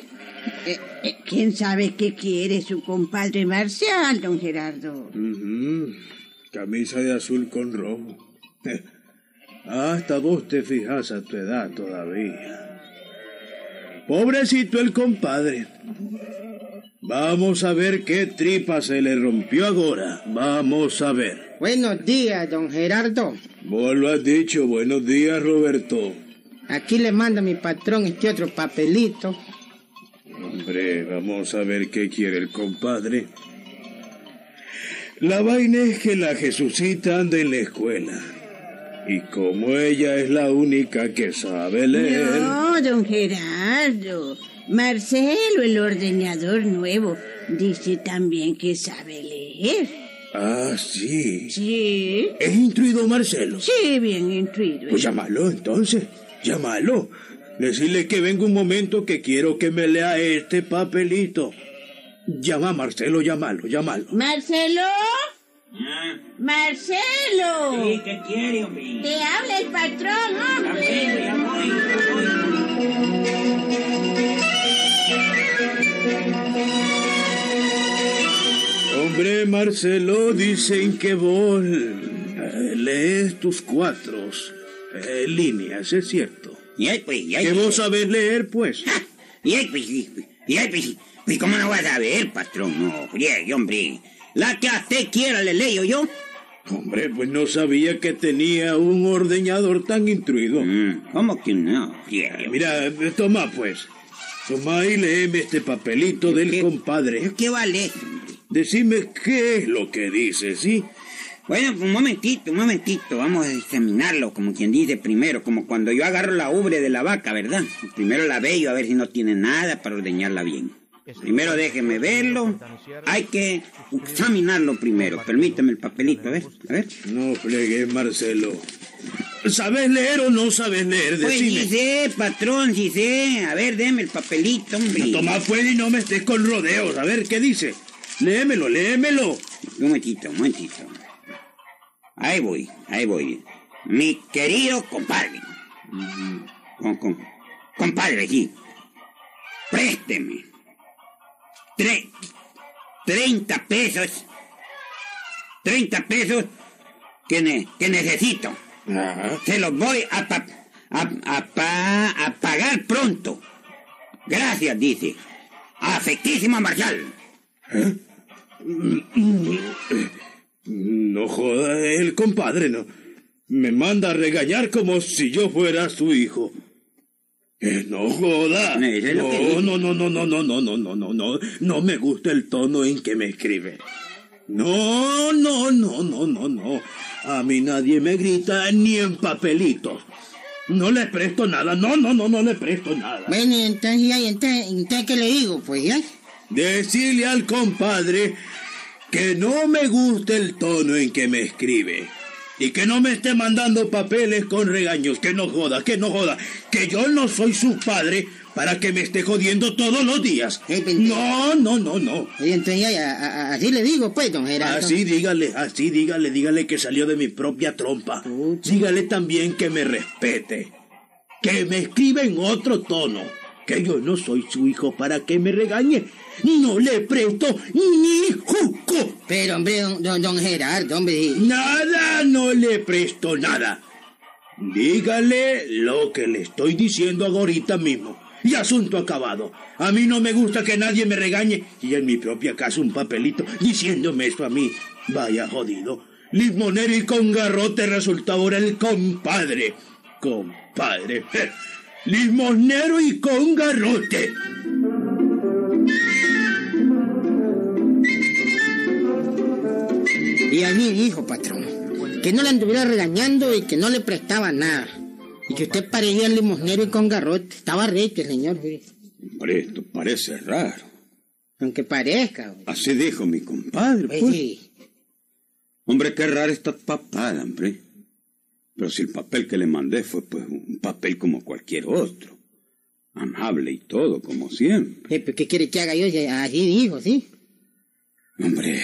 ¿Quién sabe qué quiere su compadre Marcial, don Gerardo? Camisa de azul con rojo. *laughs* Hasta vos te fijas a tu edad todavía. Pobrecito el compadre. Vamos a ver qué tripa se le rompió ahora. Vamos a ver. Buenos días, don Gerardo. Vos lo has dicho. Buenos días, Roberto. Aquí le manda mi patrón este otro papelito. Hombre, vamos a ver qué quiere el compadre. La vaina es que la Jesucita anda en la escuela. Y como ella es la única que sabe leer. No, don Gerardo. Marcelo, el ordeñador nuevo, dice también que sabe leer. Ah, sí. Sí. ¿Es instruido Marcelo? Sí, bien instruido. Pues llámalo entonces. Llámalo. Decirle que venga un momento que quiero que me lea este papelito. Llama a Marcelo, llámalo, llámalo. Marcelo. Marcelo. Sí, ¿qué quiere, hombre? Te habla el patrón, hombre. Ya vengo, ya voy, ya voy. Hombre, Marcelo, dicen que vos eh, lees tus cuatro eh, líneas, ¿es cierto? Que vos sabés leer, pues. *laughs* y ahí, pues, y y ahí, pues, pues, ¿cómo no vas a ver, patrón? No, friegue, hombre. La que a usted quiera le leo yo. Hombre, pues no sabía que tenía un ordeñador tan instruido. Mm, ¿Cómo que no? Friegue. Mira, eh, toma pues. Toma y léeme este papelito del ¿Qué? compadre. ¿Qué vale? Decime qué es lo que dice, ¿sí? Bueno, un momentito, un momentito. Vamos a examinarlo, como quien dice primero, como cuando yo agarro la ubre de la vaca, ¿verdad? Primero la veo a ver si no tiene nada para ordeñarla bien. Primero déjeme verlo. Hay que examinarlo primero. Permítame el papelito, a ver, a ver. No fregues, Marcelo. ¿Sabes leer o no sabes leer? Pues sí Decime. sé, patrón, sí sé. A ver, déme el papelito, hombre. Toma pues y no me estés con rodeos. A ver, ¿qué dice? Léemelo, léemelo. Un momentito, un momentito. Ahí voy, ahí voy. Mi querido compadre. Con, con- compadre, sí. Présteme. Tre, 30 pesos. 30 pesos que, ne- que necesito. Se los voy a, pa- a, a pa- a pagar pronto. Gracias, dice. Afectísimo Marcial. No joda, el compadre no. Me manda a regañar como si yo fuera su hijo. Eh, no joda. No, no, no, no, no, no, no, no, no, no, no. No me gusta el tono en que me escribe. No, no, no, no, no, no. A mí nadie me grita ni en papelitos. No le presto nada. No, no, no, no le presto nada. Bueno, y entonces, ya, entonces, entonces, ¿qué le digo? Pues ya. Decirle al compadre que no me gusta el tono en que me escribe. Y que no me esté mandando papeles con regaños. Que no joda, que no joda. Que yo no soy su padre para que me esté jodiendo todos los días. No, no, no, no. Entonces, a- así le digo, pues, don Gerardo. Así dígale, así dígale, dígale que salió de mi propia trompa. Dígale también que me respete. Que me escriba en otro tono. Que yo no soy su hijo para que me regañe. No le presto ni juco. Pero, hombre, don, don, don Gerardo, hombre. Nada, no le presto nada. Dígale lo que le estoy diciendo ahorita mismo. Y asunto acabado. A mí no me gusta que nadie me regañe y en mi propia casa un papelito diciéndome eso a mí. Vaya jodido. Limonero y con garrote resulta ahora el compadre. Compadre. Eh, Limonero y con garrote. Y allí dijo, patrón, que no le anduviera regañando y que no le prestaba nada. Y que usted parecía limosnero y con garrote. Estaba recho el señor. Hombre, esto parece raro. Aunque parezca. hombre. Así dijo mi compadre, Pues pues. sí. Hombre, qué rara esta papada, hombre. Pero si el papel que le mandé fue pues un papel como cualquier otro. Amable y todo, como siempre. Eh, pues, ¿Qué quiere que haga yo? Así dijo, ¿sí? Hombre,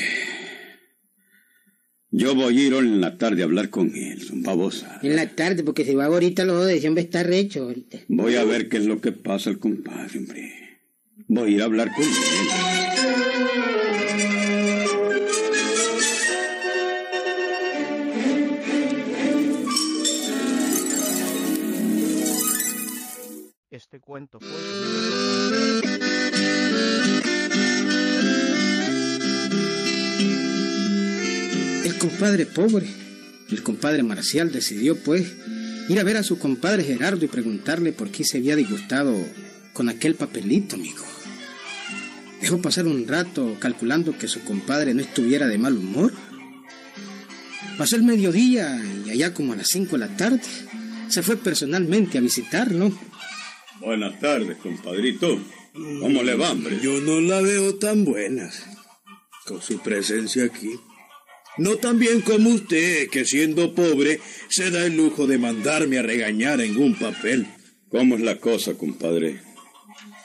yo voy a ir hoy en la tarde a hablar con él, son babosa. En la tarde, porque si va ahorita los de hombre está recho ahorita. Voy a ver qué es lo que pasa al compadre, hombre. Voy a ir a hablar con él. Este cuento subido por El compadre pobre, el compadre Marcial, decidió, pues, ir a ver a su compadre Gerardo y preguntarle por qué se había disgustado con aquel papelito, amigo. Dejó pasar un rato calculando que su compadre no estuviera de mal humor. Pasó el mediodía y allá como a las 5 de la tarde se fue personalmente a visitarlo. Buenas tardes, compadrito. ¿Cómo le va, hombre? Yo no la veo tan buena con su presencia aquí. No tan bien como usted, que siendo pobre se da el lujo de mandarme a regañar en un papel. ¿Cómo es la cosa, compadre?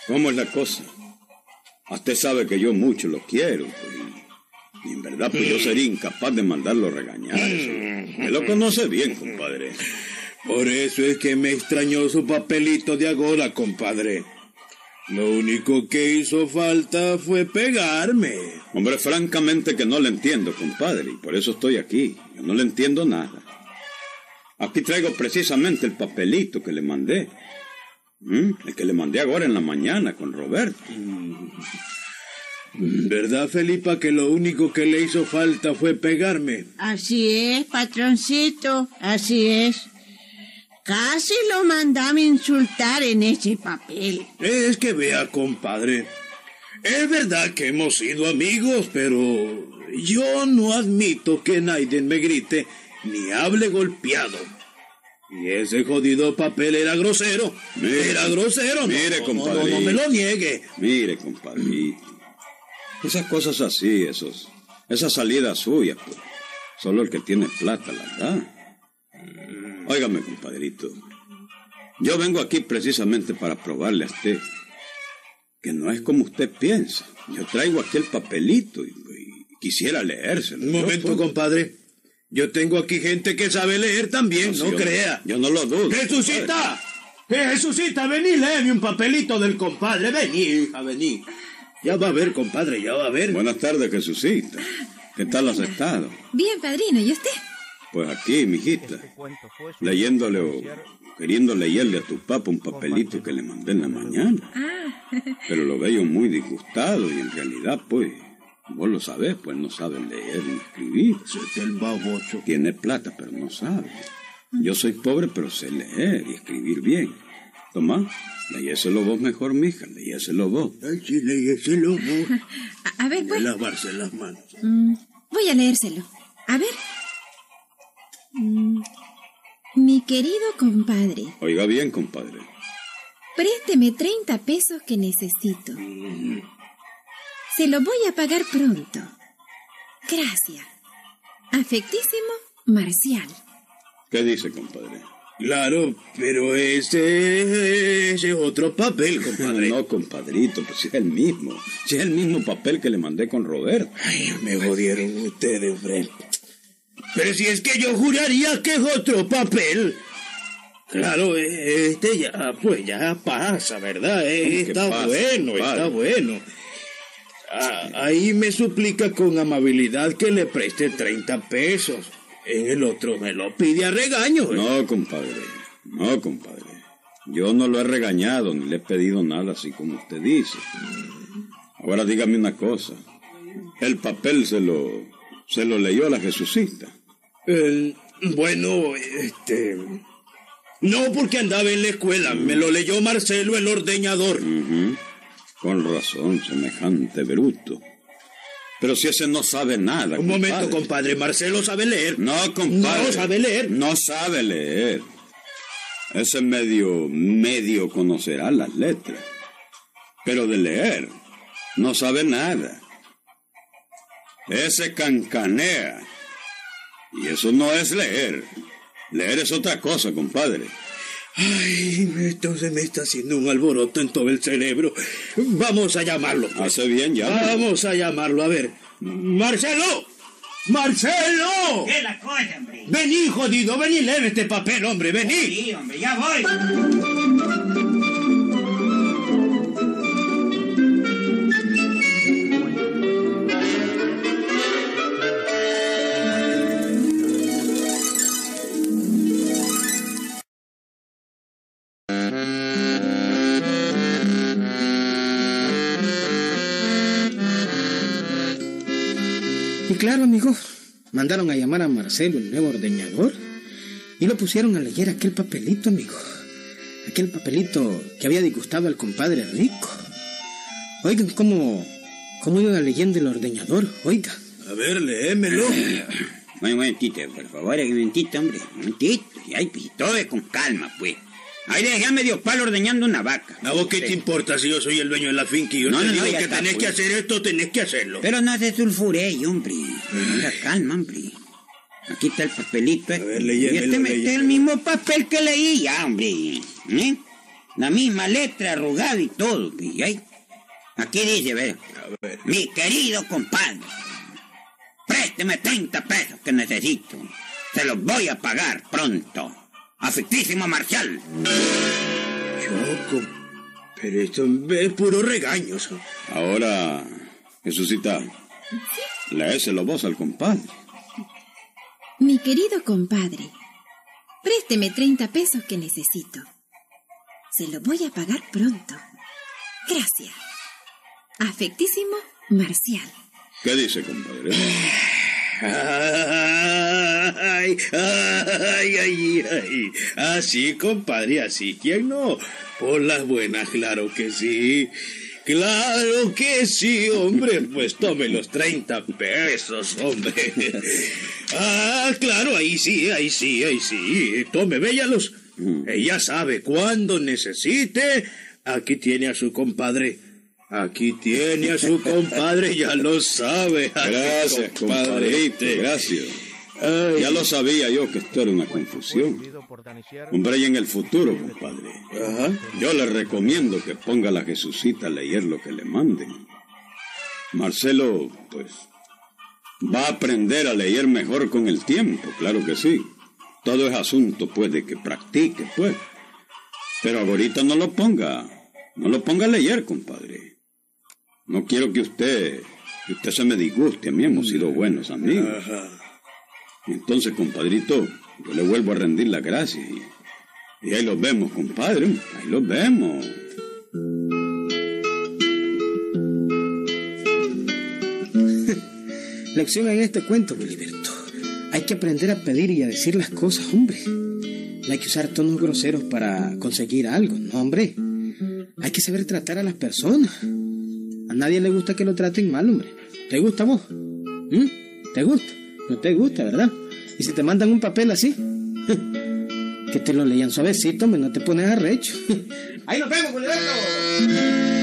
¿Cómo es la cosa? Usted sabe que yo mucho lo quiero, pues, y en verdad pues yo sería incapaz de mandarlo a regañar. eso. Me lo conoce bien, compadre. Por eso es que me extrañó su papelito de agora, compadre. Lo único que hizo falta fue pegarme. Hombre, francamente que no le entiendo, compadre, y por eso estoy aquí. Yo no le entiendo nada. Aquí traigo precisamente el papelito que le mandé. ¿Mm? El que le mandé ahora en la mañana con Roberto. *laughs* ¿Verdad, Felipa, que lo único que le hizo falta fue pegarme? Así es, patroncito, así es. Casi lo mandaba a insultar en ese papel. Es que vea, compadre. Es verdad que hemos sido amigos, pero yo no admito que Naiden me grite ni hable golpeado. Y ese jodido papel era grosero. Mire, era grosero. no, mire, no, compadre. No, no me lo niegue. Mire, compadre. Esas cosas así, esos, esas salidas suyas, pues. Solo el que tiene plata las da. Óigame, compadrito. Yo vengo aquí precisamente para probarle a usted que no es como usted piensa. Yo traigo aquí el papelito y, y quisiera leérselo. Un momento, compadre. Yo tengo aquí gente que sabe leer también, no, no, si yo- crea. Yo no lo dudo. ¡Jesucita! Eh, ¡Jesucita, vení, léeme un papelito del compadre! Vení, hija, vení. Ya va a ver, compadre, ya va a ver. Buenas tardes, Jesucita. ¿Qué tal has estado? Bien, padrino, ¿y usted? Pues aquí, mijita, Este leyéndole o queriendo leerle a tu papá un papelito que le mandé en la mañana. Ah, Pero lo veo muy disgustado y en realidad, pues, vos lo sabés, pues no sabe leer ni escribir. Es el babocho. Tiene plata, pero no sabe. Yo soy pobre, pero sé leer y escribir bien. Tomá, leyéselo vos mejor, mija, leyéselo vos. Ay, sí, léyeselo vos. a, *laughs* a ver, De pues. lavarse las manos. Mm, voy a leérselo. A ver. Mm, mi querido compadre, Oiga bien, compadre. présteme 30 pesos que necesito. Se lo voy a pagar pronto. Gracias. Afectísimo Marcial. ¿Qué dice, compadre? Claro, pero ese, ese es otro papel, compadre. *laughs* No, compadrito, pues si es el mismo. Si es el mismo papel que le mandé con Roberto. Ay, me jodieron ustedes, Fred. Pero si es que yo juraría que es otro papel. Claro, este ya, pues ya pasa, ¿verdad? Eh, ¿Cómo que Está pasa, bueno, está bueno. Ah, ahí me suplica con amabilidad que le preste 30 pesos. En el otro me lo pide a regaño. ¿eh? No, compadre. No, compadre. Yo no lo he regañado ni le he pedido nada así como usted dice. Ahora dígame una cosa. El papel se lo se lo leyó a la Jesucita. Bueno, este... No, porque andaba en la escuela. Me lo leyó Marcelo, el ordeñador. Con razón, semejante bruto. Pero si ese no sabe nada. Un momento, compadre. Marcelo sabe leer. No, compadre. No sabe leer. No sabe leer. Ese medio, medio conocerá las letras. Pero de leer, no sabe nada. Ese cancanea. Y eso no es leer. Leer es otra cosa, compadre. Ay, entonces me está haciendo un alboroto en todo el cerebro. Vamos a llamarlo. pues. Hace bien ya. Vamos a llamarlo. A ver. Marcelo. Marcelo. ¿Qué la cosa, hombre? Vení, jodido. Vení, lee este papel, hombre. Vení. Sí, hombre, ya voy. Claro, amigo, mandaron a llamar a Marcelo, el nuevo ordeñador, y lo pusieron a leer aquel papelito, amigo. Aquel papelito que había disgustado al compadre rico. Oigan cómo, cómo iba leyendo el ordeñador, oiga. A ver, léemelo. *clears throat* Un momentito, por favor, un momentito, hombre. Un momentito. Y ahí, pues, todo es con calma, pues. Ahí dejé a medio palo ordeñando una vaca. ¿A vos qué te importa si yo soy el dueño de la finca y yo No, te no, no, digo ya que está, tenés pues. que hacer esto, tenés que hacerlo? Pero no se sulfure, hombre. Tenga calma, hombre. Aquí está el papelito. este. ver, y léyemelo, este, me- este es el mismo papel que leí ya, hombre. ¿Eh? La misma letra arrugada y todo. y ahí. Aquí dice, ve. A ver. Mi querido compadre, présteme 30 pesos que necesito. Se los voy a pagar pronto. Afectísimo Marcial. Choco. Pero esto es puro regaño. Ahora, Jesucita, léeselo vos al compadre. Mi querido compadre, présteme 30 pesos que necesito. Se lo voy a pagar pronto. Gracias. Afectísimo Marcial. ¿Qué dice, compadre? Ay, ay, ay, ay. Así, compadre, así. ¿Quién no? Por las buenas, claro que sí. Claro que sí, hombre. Pues tome los 30 pesos, hombre. Ah, claro, ahí sí, ahí sí, ahí sí. Tome, véalos. Ella sabe cuándo necesite. Aquí tiene a su compadre. Aquí tiene a su compadre, ya lo sabe. Gracias, compadrito, gracias. Ay, Ya lo sabía yo que esto era una confusión. Hombre, y en el futuro, compadre, Ajá. yo le recomiendo que ponga a la Jesucita a leer lo que le manden. Marcelo, pues, va a aprender a leer mejor con el tiempo, claro que sí. Todo es asunto, pues, de que practique, pues. Pero ahorita no lo ponga, no lo ponga a leer, compadre. No quiero que usted, que usted se me disguste, a mí hemos sido buenos amigos. Ajá. Entonces, compadrito, yo le vuelvo a rendir las gracias. Y, y ahí los vemos, compadre. Ahí los vemos. *laughs* Lección en este cuento, Filiberto. Hay que aprender a pedir y a decir las cosas, hombre. No hay que usar tonos groseros para conseguir algo, no, hombre. Hay que saber tratar a las personas. A nadie le gusta que lo traten mal, hombre. ¿Te gusta vos? ¿Mm? ¿Te gusta? No te gusta, ¿verdad? Y si te mandan un papel así, *laughs* que te lo leían suavecito, hombre, no te pones arrecho. *laughs* Ahí nos vemos, Filiberto.